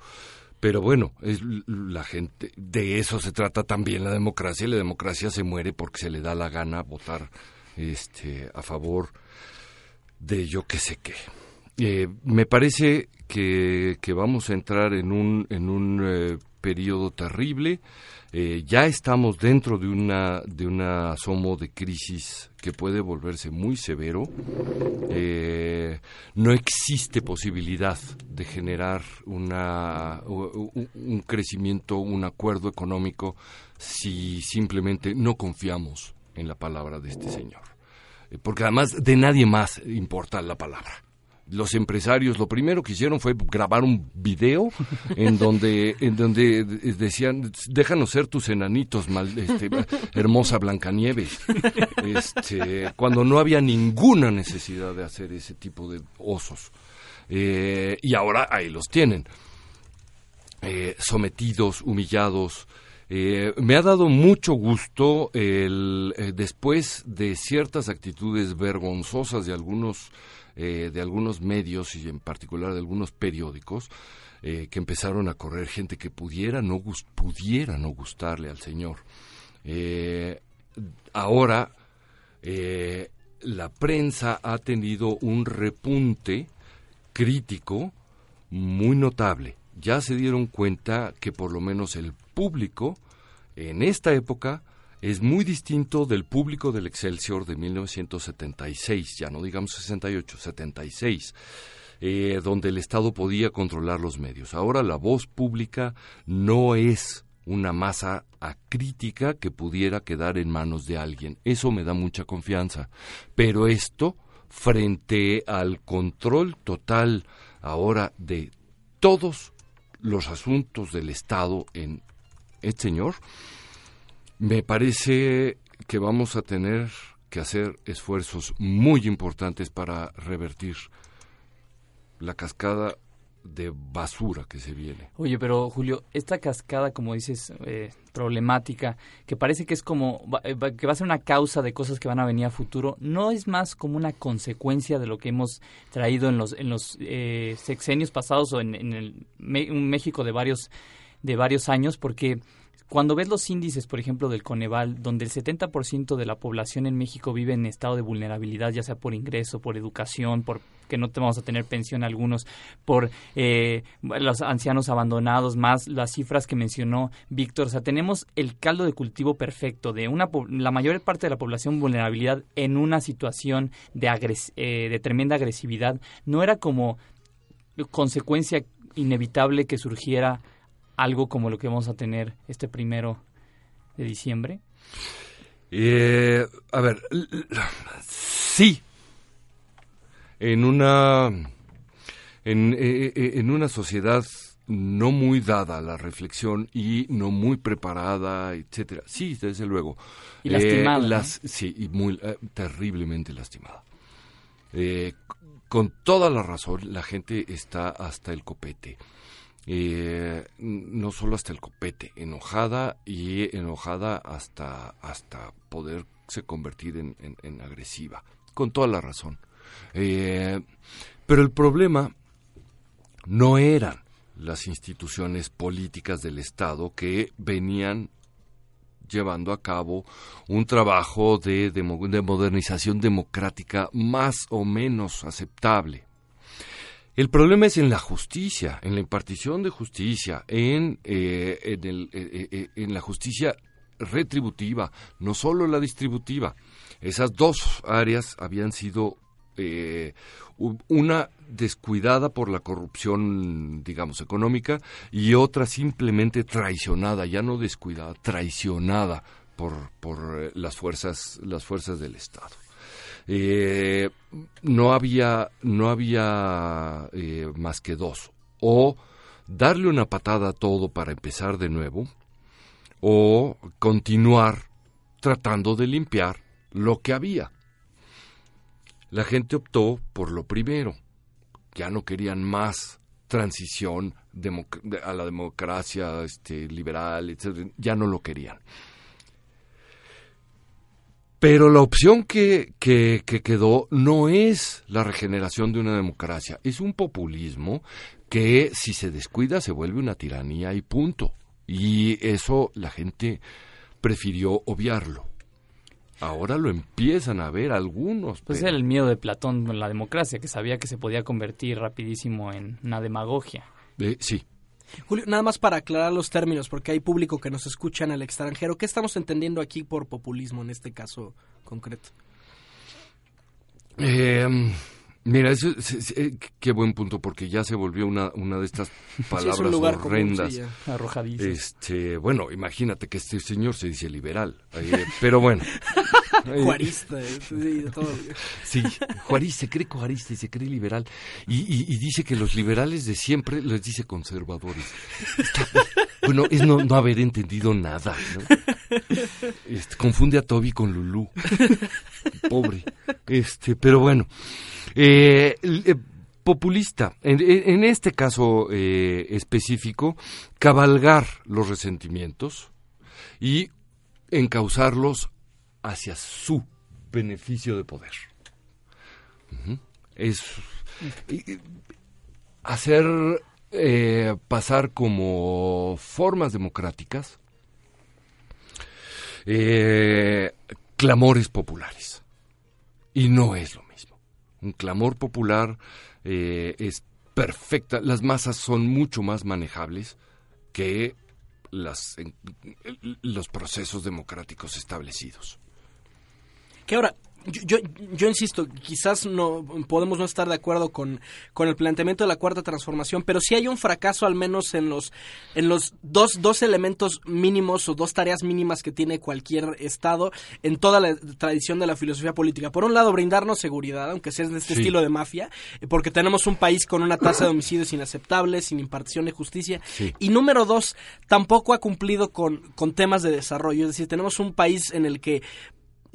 Pero bueno, es la gente, de eso se trata también la democracia. y La democracia se muere porque se le da la gana votar este, a favor de yo qué sé qué. Eh, me parece que, vamos a entrar en un, en un eh, periodo terrible. Eh, ya estamos dentro de una, de un asomo de crisis que puede volverse muy severo. Eh, no existe posibilidad de generar una, un crecimiento, un acuerdo económico si simplemente no confiamos en la palabra de este señor. Eh, Porque además de nadie más importa la palabra. Los empresarios lo primero que hicieron fue grabar un video en donde en donde decían déjanos ser tus enanitos este, hermosa Blancanieves este, cuando no había ninguna necesidad de hacer ese tipo de osos. Eh, y ahora ahí los tienen. Eh, sometidos, humillados. Eh, me ha dado mucho gusto el, después de ciertas actitudes vergonzosas de algunos eh, de algunos medios y en particular de algunos periódicos eh, que empezaron a correr gente que pudiera no pudiera no gustarle al señor. Eh, ahora la prensa ha tenido un repunte crítico muy notable. Ya se dieron cuenta que por lo menos el público en esta época es muy distinto del público del Excelsior de 1976, ya no digamos 68, 76, eh, donde el Estado podía controlar los medios. Ahora la voz pública no es una masa acrítica que pudiera quedar en manos de alguien. Eso me da mucha confianza. Pero esto, frente al control total ahora de todos los asuntos del Estado en el señor, Me parece que vamos a tener que hacer esfuerzos muy importantes para revertir la cascada de basura que se viene. Oye, pero Julio, esta cascada, como dices, eh, problemática, que parece que es como, eh, que va a ser una causa de cosas que van a venir a futuro, ¿no es más como una consecuencia de lo que hemos traído en los, en los eh, sexenios pasados o en, en el un México de varios, de varios años? Porque cuando ves los índices, por ejemplo, del Coneval, donde el 70% de la población en México vive en estado de vulnerabilidad, ya sea por ingreso, por educación, por que no te vamos a tener pensión algunos, por eh, los ancianos abandonados, más las cifras que mencionó Víctor. O sea, tenemos el caldo de cultivo perfecto de una la mayor parte de la población vulnerabilidad en una situación de, eh, de tremenda agresividad. No era como consecuencia inevitable que surgiera algo como lo que vamos a tener este primero de diciembre? Eh, a ver, sí. En una en, eh, eh, en, una sociedad no muy dada a la reflexión y no muy preparada, etcétera. Sí, desde luego. Y lastimada. las, Sí, y muy terriblemente lastimada. con toda la razón, la gente está hasta el copete eh, no solo hasta el copete, enojada y enojada hasta, hasta poderse convertir en, agresiva, con toda la razón. Eh, pero el problema no eran las instituciones políticas del Estado que venían llevando a cabo un trabajo de, de, modernización democrática más o menos aceptable. El problema es en la justicia, en la impartición de justicia, en, eh, en, el, eh, eh, en la justicia retributiva, no solo la distributiva. Esas dos áreas habían sido una descuidada por la corrupción, digamos, económica y otra simplemente traicionada, ya no descuidada, traicionada por, por las fuerzas, las fuerzas del Estado eh, no había, no había eh, más que dos. O darle una patada a todo para empezar de nuevo, o continuar tratando de limpiar lo que había. La gente optó por lo primero. Ya no querían más transición a la democracia este, liberal, etc. Ya no lo querían. Pero la opción que, que, quedó no es la regeneración de una democracia, es un populismo que si se descuida se vuelve una tiranía y punto. Y eso la gente prefirió obviarlo. Ahora lo empiezan a ver algunos. Pues era el miedo de Platón con la democracia, que sabía que se podía convertir rapidísimo en una demagogia. Eh, sí, Julio, nada más para aclarar los términos, porque hay público que nos escucha en el extranjero. ¿Qué estamos entendiendo aquí por populismo en este caso concreto? Eh, mira, eso, eh, qué buen punto, porque ya se volvió una, una de estas [laughs] palabras horrendas. este, bueno, imagínate que este señor se dice liberal, eh, pero bueno. [laughs] Juarista, sí, todo. [laughs] Sí, Juarista, se cree juarista y se cree liberal. Y, dice que los liberales de siempre les dice conservadores. bueno, es no, haber entendido nada. [laughs] Este, confunde a Toby con Lulú. Pobre. Este, pero bueno. Eh, eh, populista, en, este caso eh, específico, cabalgar los resentimientos y encauzarlos hacia su beneficio de poder. Es hacer pasar como formas democráticas eh, clamores populares. Y no es lo mismo. Un clamor popular eh, es perfecta. Las masas son mucho más manejables que las, los procesos democráticos establecidos. Que ahora, yo, yo, yo, insisto, quizás no podemos no estar de acuerdo con, con el planteamiento de la cuarta transformación, pero sí hay un fracaso al menos en los, en los dos, dos elementos mínimos o dos tareas mínimas que tiene cualquier Estado en toda la tradición de la filosofía política. Por un lado, brindarnos seguridad, aunque sea de este Sí. estilo de mafia, eh, porque tenemos un país con una tasa de homicidios inaceptable, sin impartición de justicia. Sí. Y número dos, tampoco ha cumplido con, con temas de desarrollo. Es decir, tenemos un país en el que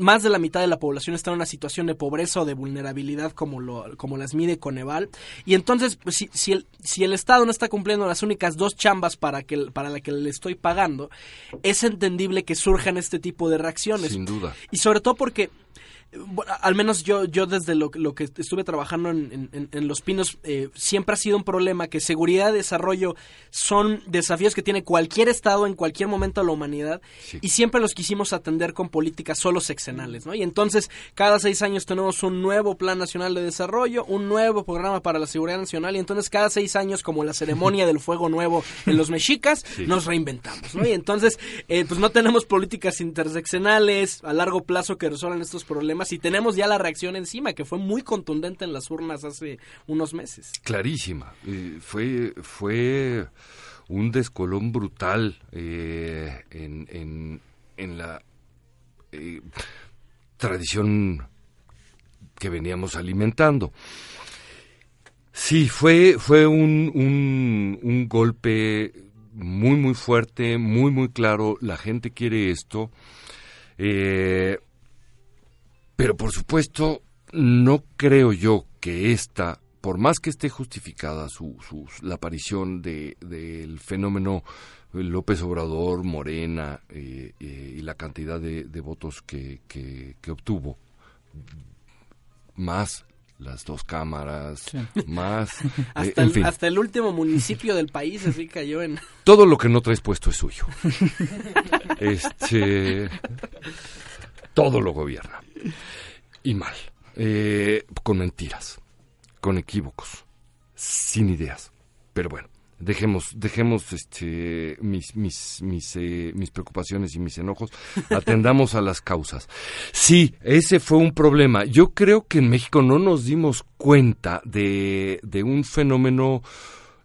más de la mitad de la población está en una situación de pobreza o de vulnerabilidad como lo como las mide Coneval y entonces pues, si, si el si el Estado no está cumpliendo las únicas dos chambas para que para la que le estoy pagando es entendible que surjan este tipo de reacciones Sin duda. y sobre todo porque al menos yo yo desde lo, lo que estuve trabajando en, en- en Los Pinos eh, siempre ha sido un problema que seguridad y desarrollo son desafíos que tiene cualquier estado en cualquier momento de la humanidad y siempre los quisimos atender con políticas solo sexenales, ¿no? Y entonces cada seis años tenemos un nuevo Plan Nacional de Desarrollo, un nuevo programa para la seguridad nacional y entonces cada seis años como la ceremonia [laughs] del fuego nuevo en los mexicas Sí. nos reinventamos, ¿no? Y entonces eh, pues no tenemos políticas interseccionales a largo plazo que resuelvan estos problemas y tenemos ya la reacción encima que fue muy contundente en las urnas hace unos meses. Clarísima. Eh, fue, fue un descolón brutal eh, en, en, la eh, tradición que veníamos alimentando. Sí, fue, fue un, un, golpe muy, muy fuerte, muy, muy claro. La gente quiere esto. Pero por supuesto, no creo yo que esta, por más que esté justificada su, su- la aparición de, del fenómeno López Obrador, Morena eh, eh, y la cantidad de, de votos que, que- que obtuvo, más las dos cámaras, más... [laughs] eh, Hasta, en el, fin, hasta el último municipio del país así cayó en... todo lo que no traes puesto es suyo. [laughs] este todo lo gobierna y mal. Eh, con mentiras con equívocos sin ideas. Pero bueno dejemos dejemos este mis mis mis eh, mis preocupaciones y mis enojos. [laughs] Atendamos a las causas. Sí ese fue un problema. Yo creo que en México no nos dimos cuenta de de un fenómeno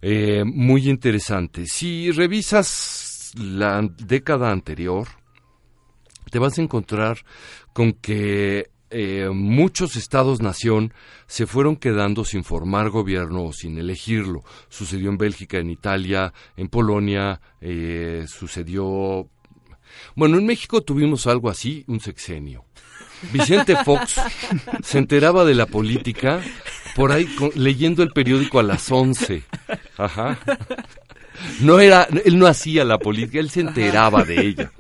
eh, muy interesante. Si revisas la década anterior, te vas a encontrar con que eh, muchos estados-nación se fueron quedando sin formar gobierno o sin elegirlo. Sucedió en Bélgica, en Italia, en Polonia, eh, sucedió... Bueno, en México tuvimos algo así, un sexenio. Vicente Fox [laughs] se enteraba de la política por ahí con- leyendo el periódico a las 11. Ajá. No era, él no hacía la política, él se enteraba de ella.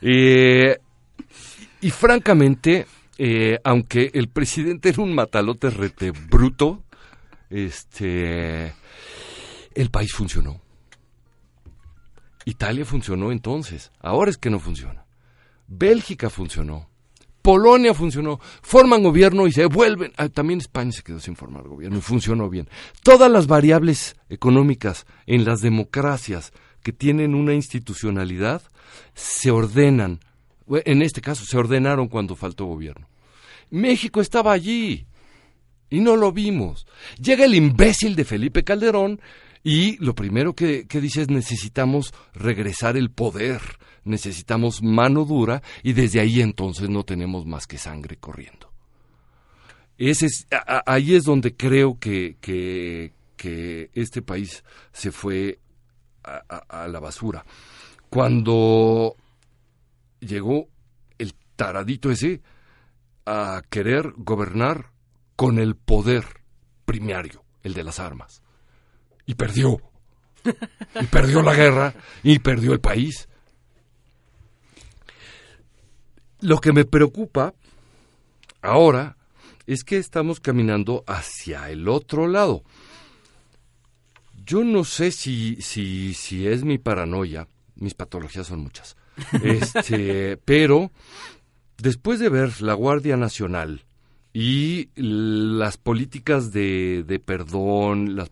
Eh, y francamente, eh, aunque el presidente era un matalote rete bruto, este, el país funcionó. Italia funcionó entonces, ahora es que no funciona. Bélgica funcionó. Polonia funcionó, forman gobierno y se vuelven. ah, también España se quedó sin formar gobierno y funcionó bien. Todas las variables económicas en las democracias que tienen una institucionalidad se ordenan. En este caso, se ordenaron cuando faltó gobierno. México estaba allí y no lo vimos. Llega el imbécil de Felipe Calderón y lo primero que, que dice es necesitamos regresar el poder, necesitamos mano dura y desde ahí entonces no tenemos más que sangre corriendo. Ese es, ahí es donde creo que, que, este país se fue a- a la basura. Cuando llegó el taradito ese a querer gobernar con el poder primario, el de las armas. Y perdió. Y perdió la guerra y perdió el país. Lo que me preocupa ahora es que estamos caminando hacia el otro lado. Yo no sé si, si, si es mi paranoia, mis patologías son muchas, [laughs] este, pero después de ver la Guardia Nacional y las políticas de, de perdón, las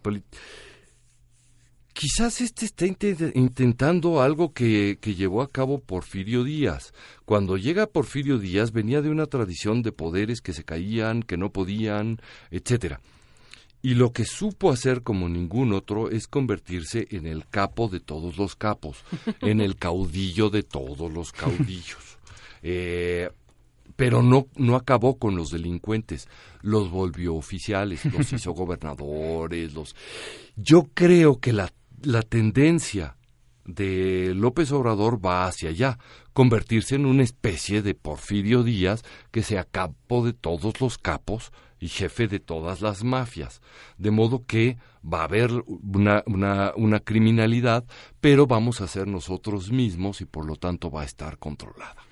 Quizás este está intentando algo que, que, llevó a cabo Porfirio Díaz. Cuando llega Porfirio Díaz venía de una tradición de poderes que se caían, que no podían, etcétera. Y lo que supo hacer como ningún otro es convertirse en el capo de todos los capos, [laughs] en el caudillo de todos los caudillos. Eh, pero no, no acabó con los delincuentes, los volvió oficiales, los hizo [laughs] gobernadores, los... Yo creo que la la tendencia de López Obrador va hacia allá, convertirse en una especie de Porfirio Díaz que sea capo de todos los capos y jefe de todas las mafias. De modo que va a haber una, una, una criminalidad, pero vamos a ser nosotros mismos y por lo tanto va a estar controlada.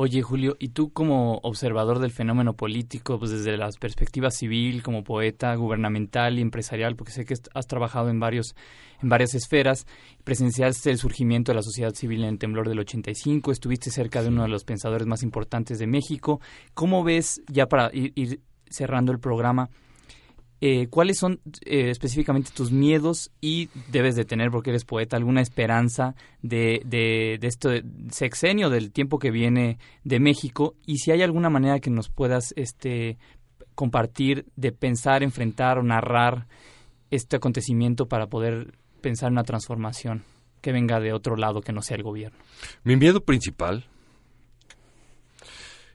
Oye, Julio, y tú como observador del fenómeno político, pues desde las perspectivas civil, como poeta, gubernamental y empresarial, porque sé que has trabajado en varios en varias esferas, presenciaste el surgimiento de la sociedad civil en el temblor del 85, estuviste cerca de uno de los pensadores más importantes de México. ¿Cómo ves, ya para ir cerrando el programa, eh, ¿cuáles son eh, específicamente tus miedos y debes de tener, porque eres poeta, alguna esperanza de, de, de este sexenio, del tiempo que viene de México? Y si hay alguna manera que nos puedas este, compartir de pensar, enfrentar o narrar este acontecimiento para poder pensar en una transformación que venga de otro lado que no sea el gobierno. Mi miedo principal,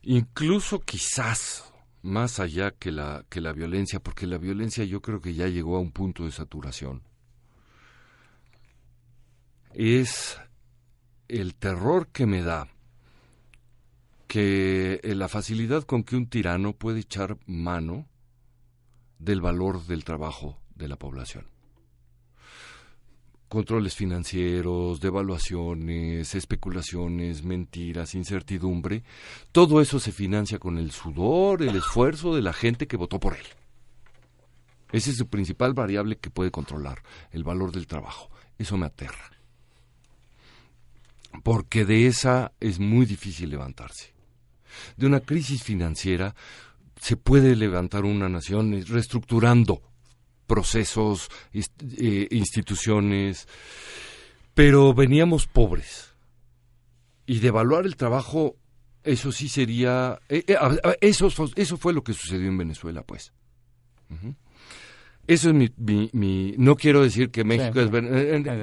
incluso quizás más allá que la, que la violencia, porque la violencia yo creo que ya llegó a un punto de saturación, es el terror que me da que eh, la facilidad con que un tirano puede echar mano del valor del trabajo de la población controles financieros, devaluaciones, especulaciones, mentiras, incertidumbre, todo eso se financia con el sudor, el esfuerzo de la gente que votó por él. Esa es su principal variable que puede controlar, el valor del trabajo. Eso me aterra. Porque de esa es muy difícil levantarse. De una crisis financiera se puede levantar una nación reestructurando procesos, eh, instituciones, pero veníamos pobres. Y devaluar el trabajo, eso sí sería... Eh, eh, eso, eso fue lo que sucedió en Venezuela, pues. Eso es mi, mi, No quiero decir que México es...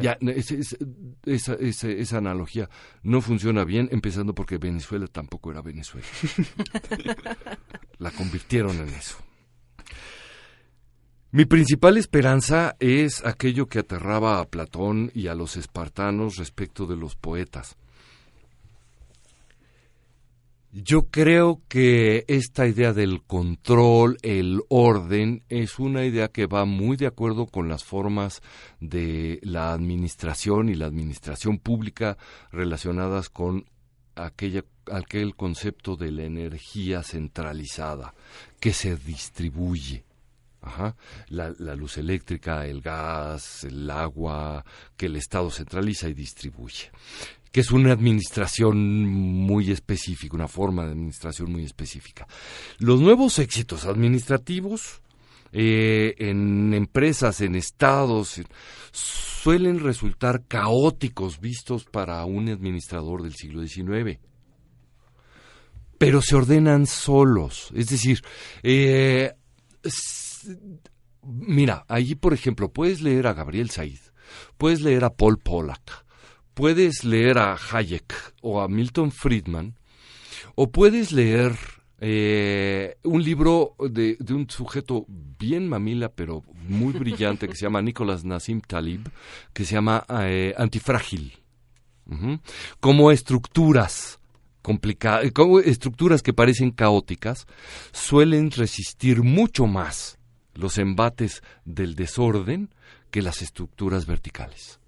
Ya, esa, esa, esa, analogía no funciona bien, empezando porque Venezuela tampoco era Venezuela. [laughs] La convirtieron en eso. Mi principal esperanza es aquello que aterraba a Platón y a los espartanos respecto de los poetas. Yo creo que esta idea del control, el orden, es una idea que va muy de acuerdo con las formas de la administración y la administración pública relacionadas con aquel concepto de la energía centralizada que se distribuye Ajá. La, luz eléctrica, el gas, el agua, que el Estado centraliza y distribuye. Que es una administración muy específica, una forma de administración muy específica. Los nuevos éxitos administrativos eh, en empresas, en estados, suelen resultar caóticos vistos para un administrador del siglo XIX pero se ordenan solos. Es decir, eh, mira, allí por ejemplo puedes leer a Gabriel Said, puedes leer a Paul Pollack, puedes leer a Hayek o a Milton Friedman, o puedes leer eh, un libro de, un sujeto bien mamila pero muy brillante que se llama Nicolás Nassim Talib, que se llama eh, Antifrágil. Como estructuras complicadas, como estructuras que parecen caóticas, suelen resistir mucho más los embates del desorden que las estructuras verticales.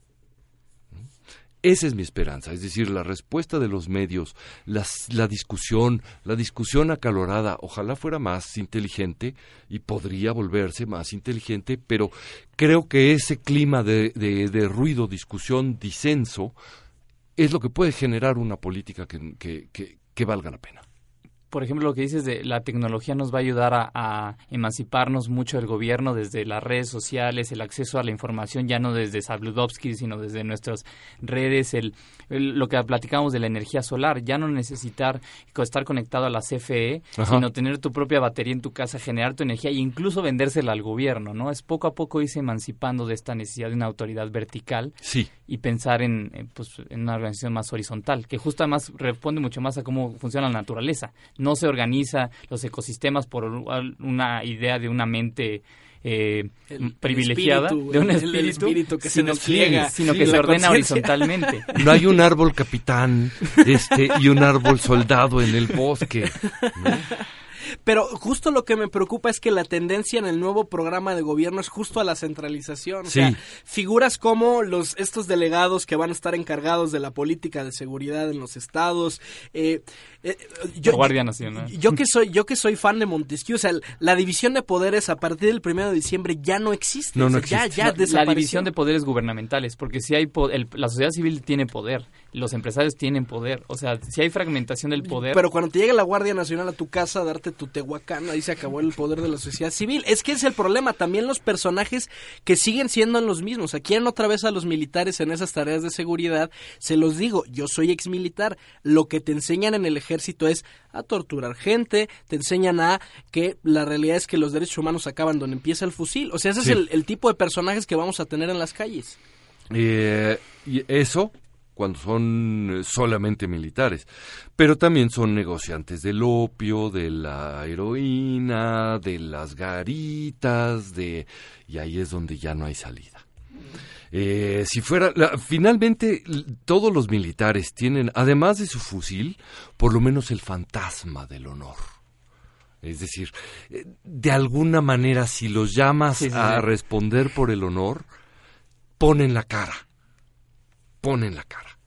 Esa es mi esperanza, es decir, la respuesta de los medios, la discusión, la discusión acalorada, ojalá fuera más inteligente y podría volverse más inteligente, pero creo que ese clima de, de, ruido, discusión, disenso, es lo que puede generar una política que, que valga la pena. Por ejemplo, lo que dices de la tecnología nos va a ayudar a, emanciparnos mucho del gobierno desde las redes sociales, el acceso a la información ya no desde Sabludovsky, sino desde nuestras redes, el, lo que platicamos de la energía solar, ya no necesitar estar conectado a la CFE, sino tener tu propia batería en tu casa, generar tu energía e incluso vendérsela al gobierno, ¿no? Es poco a poco irse emancipando de esta necesidad de una autoridad vertical sí. y pensar en, pues, en una organización más horizontal, que justo además responde mucho más a cómo funciona la naturaleza no se organiza los ecosistemas por una idea de una mente eh, privilegiada de un espíritu, que sino, se sino que se ordena horizontalmente. [laughs] No hay un árbol capitán este y un árbol soldado en el bosque. Pero justo lo que me preocupa es que la tendencia en el nuevo programa de gobierno es justo a la centralización. O sea, figuras como los estos delegados que van a estar encargados de la política de seguridad en los estados. Eh, eh yo, Guardia Nacional. Yo, que soy, yo que soy fan de Montesquieu, o sea, la división de poderes a partir del primero de diciembre ya no existe. No, Ya, ya la división de poderes gubernamentales, porque si hay la sociedad civil tiene poder, los empresarios tienen poder, o sea, si hay fragmentación del poder. Pero cuando te llega la Guardia Nacional a tu casa a darte tu Tehuacán, ahí se acabó el poder de la sociedad civil. Es que es el problema, también los personajes que siguen siendo los mismos. Aquí quieren otra vez a los militares en esas tareas de seguridad. Se los digo, yo soy ex militar. Lo que te enseñan en el ejército es a torturar gente, te enseñan a que la realidad es que los derechos humanos acaban donde empieza el fusil. O sea, ese es el, tipo de personajes que vamos a tener en las calles. Eh, y eso cuando son eh, solamente militares, pero también son negociantes del opio, de la heroína, de las garitas, de y ahí es donde ya no hay salida. Eh, si fuera, finalmente todos los militares tienen, además de su fusil, por lo menos el fantasma del honor. Es decir, eh, de alguna manera, si los llamas a responder por el honor, ponen la cara ponen la cara.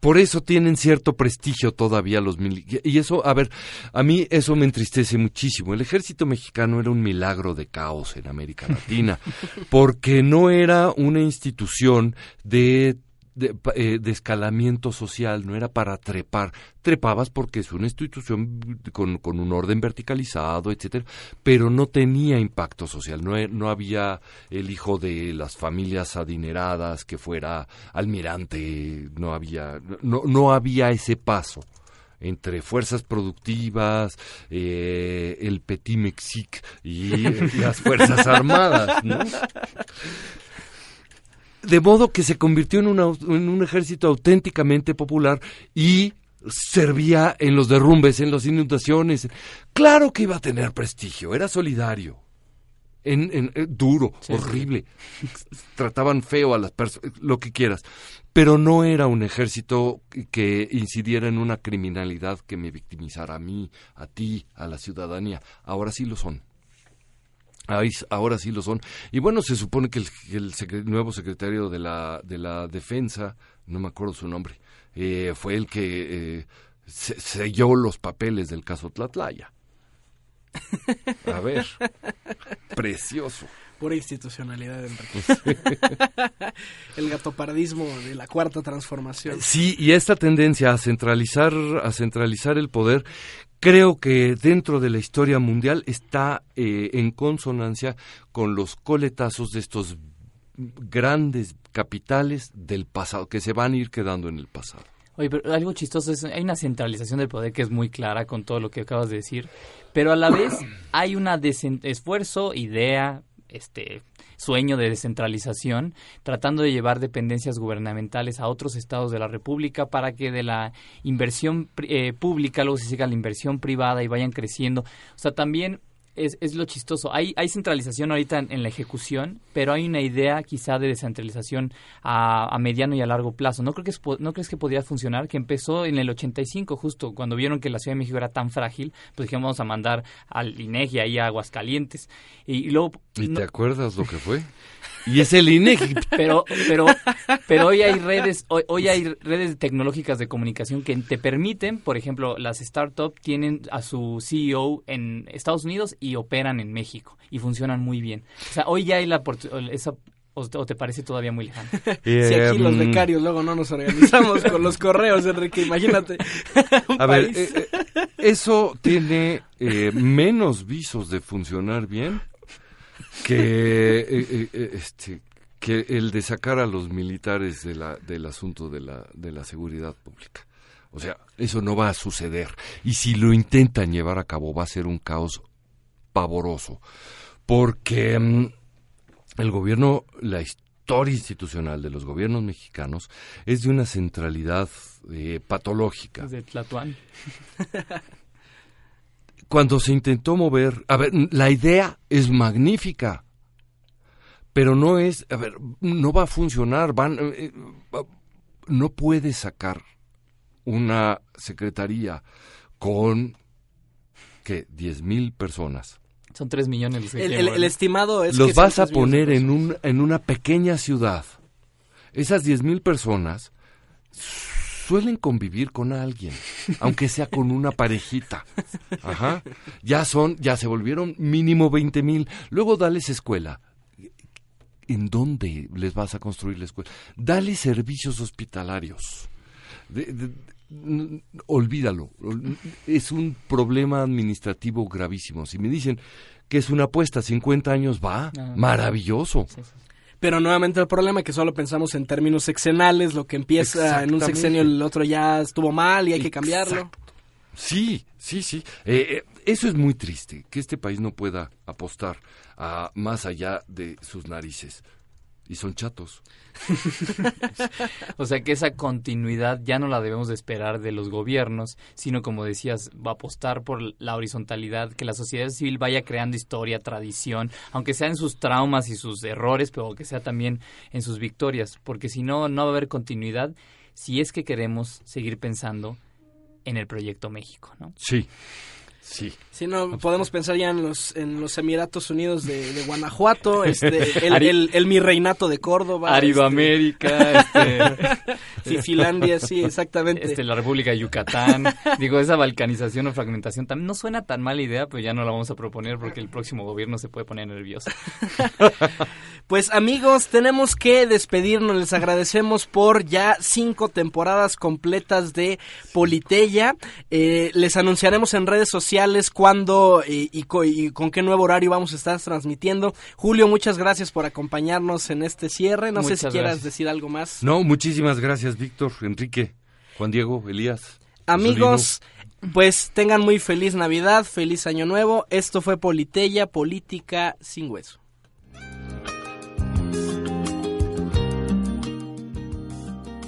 Por eso tienen cierto prestigio todavía los militares. Y eso, a ver, a mí eso me entristece muchísimo. El ejército mexicano era un milagro de caos en América Latina, [laughs] porque no era una institución de eh, de, escalamiento social, no era para trepar. Trepabas porque es una institución con, con un orden verticalizado, etcétera, pero no tenía impacto social. No, no había el hijo de las familias adineradas que fuera almirante, no había, no, no había ese paso entre fuerzas productivas, eh, el Petit Mexique y las Fuerzas Armadas. [laughs] de modo que se convirtió en, en un ejército auténticamente popular y servía en los derrumbes, en las inundaciones. Claro que iba a tener prestigio, era solidario. En, en, eh, duro, horrible. [laughs] Trataban feo a las personas, lo que quieras. Pero no era un ejército que incidiera en una criminalidad que me victimizara a mí, a ti, a la ciudadanía. Ahora sí lo son ahora sí lo son. Y bueno, se supone que el, nuevo secretario de la, de la Defensa, no me acuerdo su nombre, eh, fue el que eh, selló los papeles del caso Tlatlaya. A ver, [laughs] precioso. Pura institucionalidad, [laughs] el gatoparadismo de la cuarta transformación. Sí, y esta tendencia a centralizar, a centralizar el poder creo que dentro de la historia mundial está eh, en consonancia con los coletazos de estos grandes capitales del pasado, que se van a ir quedando en el pasado. Oye, pero algo chistoso es, hay una centralización del poder que es muy clara con todo lo que acabas de decir, pero a la vez hay un esfuerzo, idea, este sueño de descentralización, tratando de llevar dependencias gubernamentales a otros estados de la República para que de la inversión eh, pública luego se siga la inversión privada y vayan creciendo. O sea, también es, es, lo chistoso. Hay, hay centralización ahorita en, la ejecución, pero hay una idea quizá de descentralización a, a mediano y a largo plazo. ¿No, creo que ¿No crees que podría funcionar? Que empezó en el 85, justo cuando vieron que la Ciudad de México era tan frágil, pues dijimos vamos a mandar al INEGI ahí a Aguascalientes. Y, luego... ¿Y te acuerdas lo que fue? [laughs] Y es el INEGI. Pero, pero, pero hoy hay redes, hoy, hoy, hay redes tecnológicas de comunicación que te permiten, por ejemplo, las startups tienen a su CEO en Estados Unidos y operan en México y funcionan muy bien. O sea, hoy ya hay la esa o, te parece todavía muy lejano? [laughs] si aquí los mm. becarios luego no nos organizamos con los correos, Enrique, imagínate. [laughs] A ver, eh, eh, eso tiene eh, menos visos de funcionar bien que, eh, eh, este, que el de sacar a los militares de la, del asunto de la, de la seguridad pública. O sea, eso no va a suceder. Y si lo intentan llevar a cabo, va a ser un caos pavoroso. Porque mm, el gobierno, la historia institucional de los gobiernos mexicanos es de una centralidad eh, patológica. De Tlatuán. [laughs] Cuando se intentó mover, a ver, la idea es magnífica, pero no es, a ver, no va a funcionar, van, eh, eh, no puede sacar una secretaría con que diez mil personas. Son tres millones. los que El, el- el estimado es Los que vas a poner en un en una pequeña ciudad. Esas diez mil personas suelen convivir con alguien, aunque sea con una parejita. Ajá. Ya son, ya se volvieron mínimo veinte mil. Luego dales escuela. ¿En dónde les vas a construir la escuela? Dale servicios hospitalarios. De- de- n- olvídalo. Ol- Es un problema administrativo gravísimo. Si me dicen que es una apuesta, 50 años va, Ah. maravilloso. Pero nuevamente el problema es que solo pensamos en términos sexenales, lo que empieza en un sexenio el otro ya estuvo mal y hay que cambiarlo. Sí, sí, sí. Eh, eh, eso es muy triste, que este país no pueda apostar a más allá de sus narices. Y son chatos. [laughs] O sea que esa continuidad ya no la debemos de esperar de los gobiernos, sino como decías, va a apostar por la horizontalidad, que la sociedad civil vaya creando historia, tradición, aunque sea en sus traumas y sus errores, pero que sea también en sus victorias, porque si no, no va a haber continuidad si es que queremos seguir pensando en el proyecto México, ¿no? Sí, sí. Si no, podemos pensar ya en los, en los Emiratos Unidos de, de Guanajuato, este, [laughs] el, el, el mi reinato de Córdoba. Aridoamérica, [laughs] este... Fifilandia, sí, exactamente. Este, la República de Yucatán. Digo, esa balcanización o fragmentación también no suena tan mala idea, pero ya no la vamos a proponer porque el próximo gobierno se puede poner nervioso. [laughs] Pues amigos, tenemos que despedirnos. Les agradecemos por ya cinco temporadas completas de Politeya. Eh, les anunciaremos en redes sociales cuándo eh, y, co- y con qué nuevo horario vamos a estar transmitiendo. Julio, muchas gracias por acompañarnos en este cierre. No sé si Muchas quieras gracias. decir algo más. No, muchísimas gracias, Víctor, Enrique, Juan Diego, Elías. Amigos, pues tengan muy feliz Navidad, feliz Año Nuevo. Esto fue Politeya, Política sin Hueso.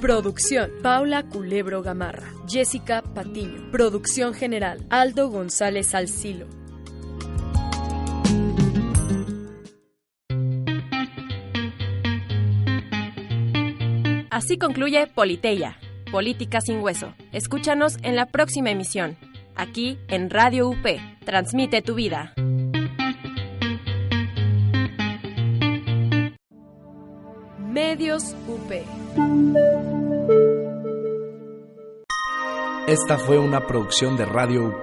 Producción, Paula Culebro Gamarra, Jessica Patiño. Producción general, Aldo González Alcilo. Así concluye Politeya, Política sin Hueso. Escúchanos en la próxima emisión, aquí en Radio UP. Transmite tu vida. Medios UP. Esta fue una producción de Radio UP,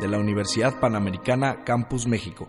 de la Universidad Panamericana Campus México.